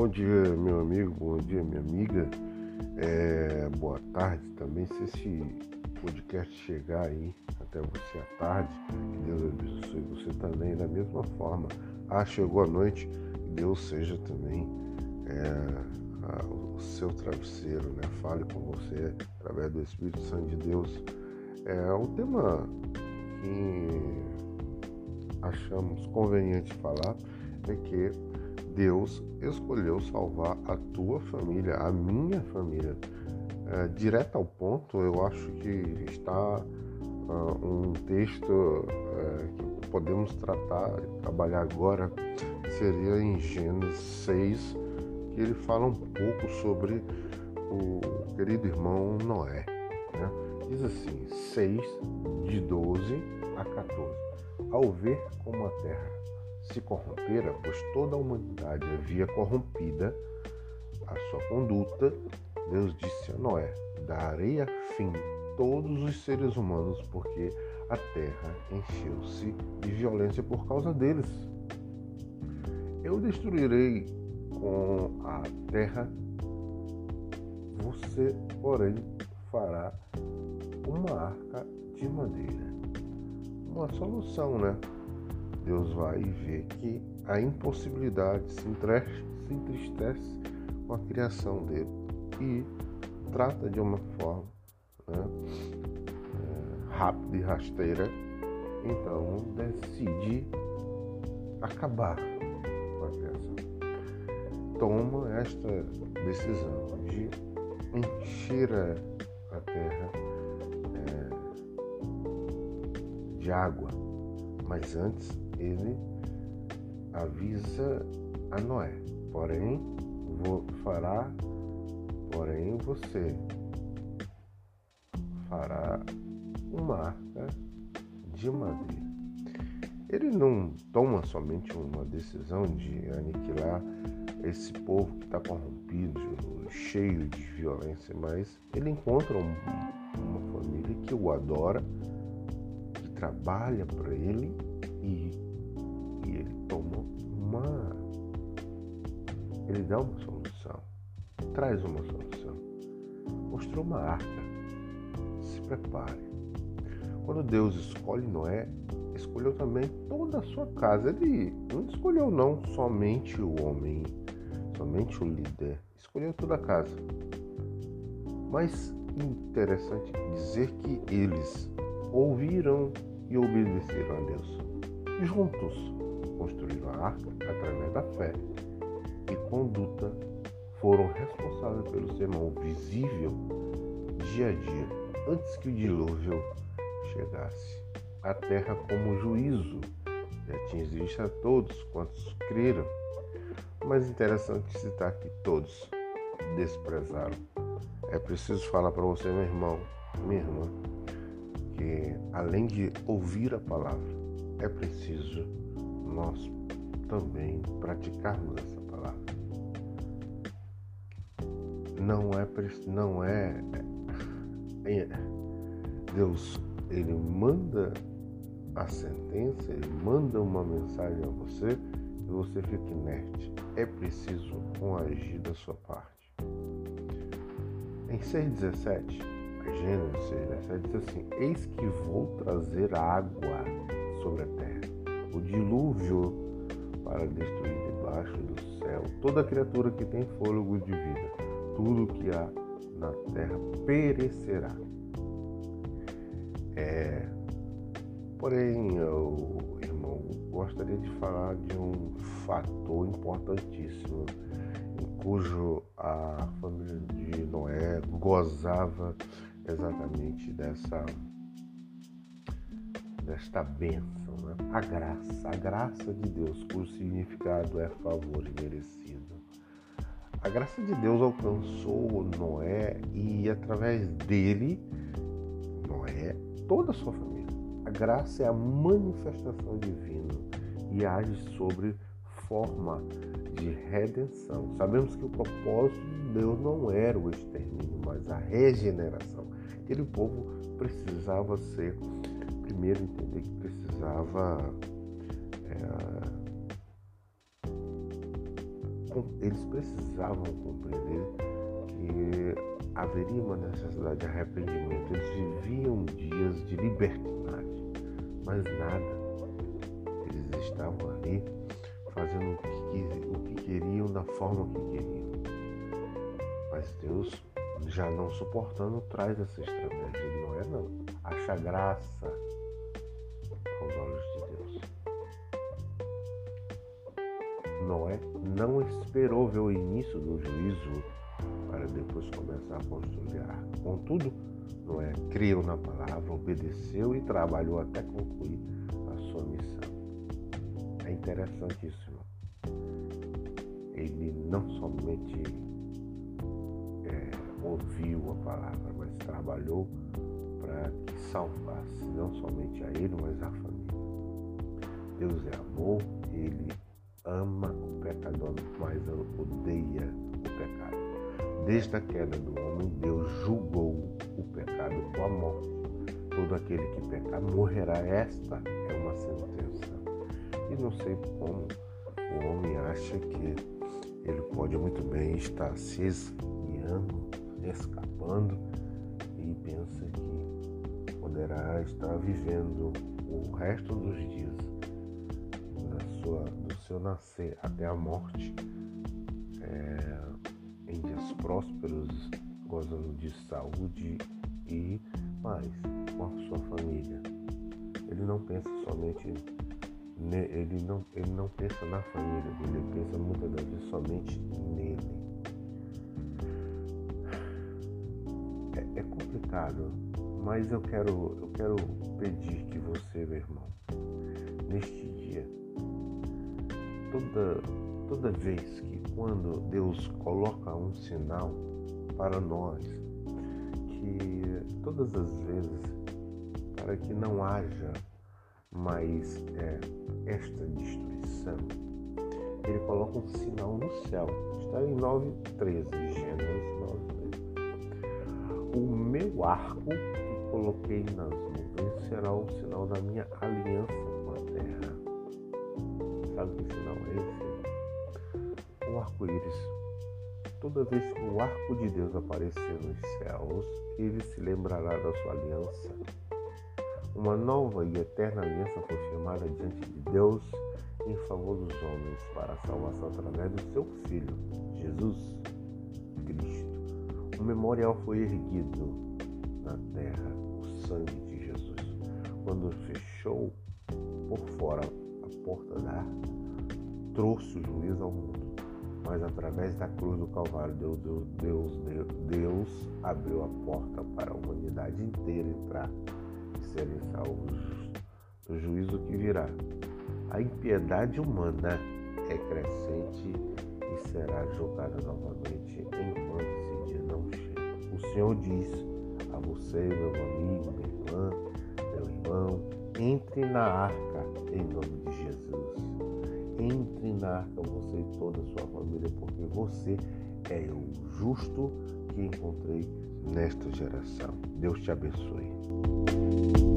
Bom dia, meu amigo, bom dia, minha amiga. É, boa tarde também. Se esse podcast chegar aí até você à tarde, que Deus abençoe você também da mesma forma. Ah, chegou a noite, que Deus seja também é, a, o seu travesseiro, né? Fale com você através do Espírito Santo de Deus. É um tema que achamos conveniente falar é que Deus escolheu salvar a tua família, a minha família. É, direto ao ponto, eu acho que está uh, um texto uh, que podemos tratar, trabalhar agora, seria em Gênesis 6, que ele fala um pouco sobre o querido irmão Noé. Né? Diz assim, 6, de 12 a 14. Ao ver como a terra se corrompera, pois toda a humanidade havia corrompida a sua conduta, Deus disse a Noé: Darei a fim todos os seres humanos, porque a terra encheu-se de violência por causa deles. Eu destruirei com a terra, você, porém, fará uma arca de madeira. Uma solução, né? Deus vai ver que a impossibilidade se entristece com a criação dele e trata de uma forma né, é, rápida e rasteira, então decide acabar com a criação. Toma esta decisão de encher a terra é, de água, mas antes ele avisa a Noé, porém vou, fará, porém você fará uma arca de madeira. Ele não toma somente uma decisão de aniquilar esse povo que está corrompido, cheio de violência, mas ele encontra um, uma família que o adora, que trabalha para ele e, e ele toma uma. Ele dá uma solução, traz uma solução. Mostrou uma arca. Se prepare. Quando Deus escolhe Noé, escolheu também toda a sua casa. Ele não escolheu não somente o homem, somente o líder, escolheu toda a casa. Mas interessante dizer que eles ouviram e obedeceram a Deus. Juntos construíram a arca através da fé e conduta foram responsáveis pelo sermão visível dia a dia, antes que o dilúvio chegasse. A terra como juízo e atingisse a todos quantos creram. Mas interessante citar que todos desprezaram. É preciso falar para você, meu irmão, minha irmã, que além de ouvir a palavra, é preciso nós também praticarmos essa palavra. Não é, não é, é Deus, ele manda a sentença, ele manda uma mensagem a você e você fica inerte. É preciso um agir da sua parte. Em 6,17, Gênesis 6,17 diz assim: Eis que vou trazer água sobre a terra, o dilúvio para destruir debaixo do céu toda criatura que tem fôlego de vida, tudo que há na terra perecerá. É, porém, eu, irmão, gostaria de falar de um fator importantíssimo em cujo a família de Noé gozava exatamente dessa desta bênção, né? a graça, a graça de Deus, cujo significado é favor merecido. A graça de Deus alcançou Noé e através dele, Noé, toda a sua família. A graça é a manifestação divina e age sobre forma de redenção. Sabemos que o propósito de Deus não era o extermínio, mas a regeneração. Aquele povo precisava ser, primeiro entender que precisava é, eles precisavam compreender que haveria uma necessidade de arrependimento. Eles viviam dias de libertinagem, mas nada. Eles estavam ali fazendo o que, o que queriam da forma que queriam. Mas Deus, já não suportando, traz essa estratégia. Não é não. Acha graça aos olhos de Deus. Noé não esperou ver o início do juízo para depois começar a construir a arca. Contudo, Noé creu na palavra, obedeceu e trabalhou até concluir a sua missão. É interessante isso, irmão. Ele não somente é, ouviu a palavra, mas trabalhou para que salvasse não somente a ele, mas a família. Deus é amor, ele ama o pecador, mas odeia o pecado. Desde a queda do homem, Deus julgou o pecado com a morte. Todo aquele que pecar morrerá. Esta é uma sentença. E não sei como o homem acha que ele pode muito bem estar se esguiando, escapando e pensa que poderá estar vivendo o resto dos dias sua, do seu nascer até a morte é, em dias prósperos, gozando de saúde e paz com a sua família. Ele não pensa somente ele não, ele não pensa na família ele pensa muitas das vezes somente nele. É, é complicado, mas eu quero, eu quero pedir que você, meu irmão, neste dia, toda, toda vez que quando Deus coloca um sinal para nós, que todas as vezes, para que não haja mais é, esta destruição, ele coloca um sinal no céu. Está em 9,13, Gênesis 9,13. O meu arco coloquei nas nuvens será o sinal da minha aliança com a terra. Sabe que sinal é esse? O arco-íris. Toda vez que o arco de Deus aparecer nos céus, ele se lembrará da sua aliança. Uma nova e eterna aliança foi firmada diante de Deus em favor dos homens para a salvação através do seu Filho, Jesus Cristo. Um memorial foi erguido na terra, o sangue de Jesus, quando fechou por fora a porta da arca, trouxe o juízo ao mundo. Mas através da cruz do Calvário, Deus, Deus, Deus, Deus abriu a porta para a humanidade inteira entrar e serem salvos do juízo que virá. A impiedade humana é crescente e será julgada novamente enquanto esse dia não chega. O Senhor diz você, meu amigo, minha irmã, meu irmão, entre na arca em nome de Jesus. Entre na arca você e toda a sua família, porque você é o justo que encontrei nesta geração. Deus te abençoe.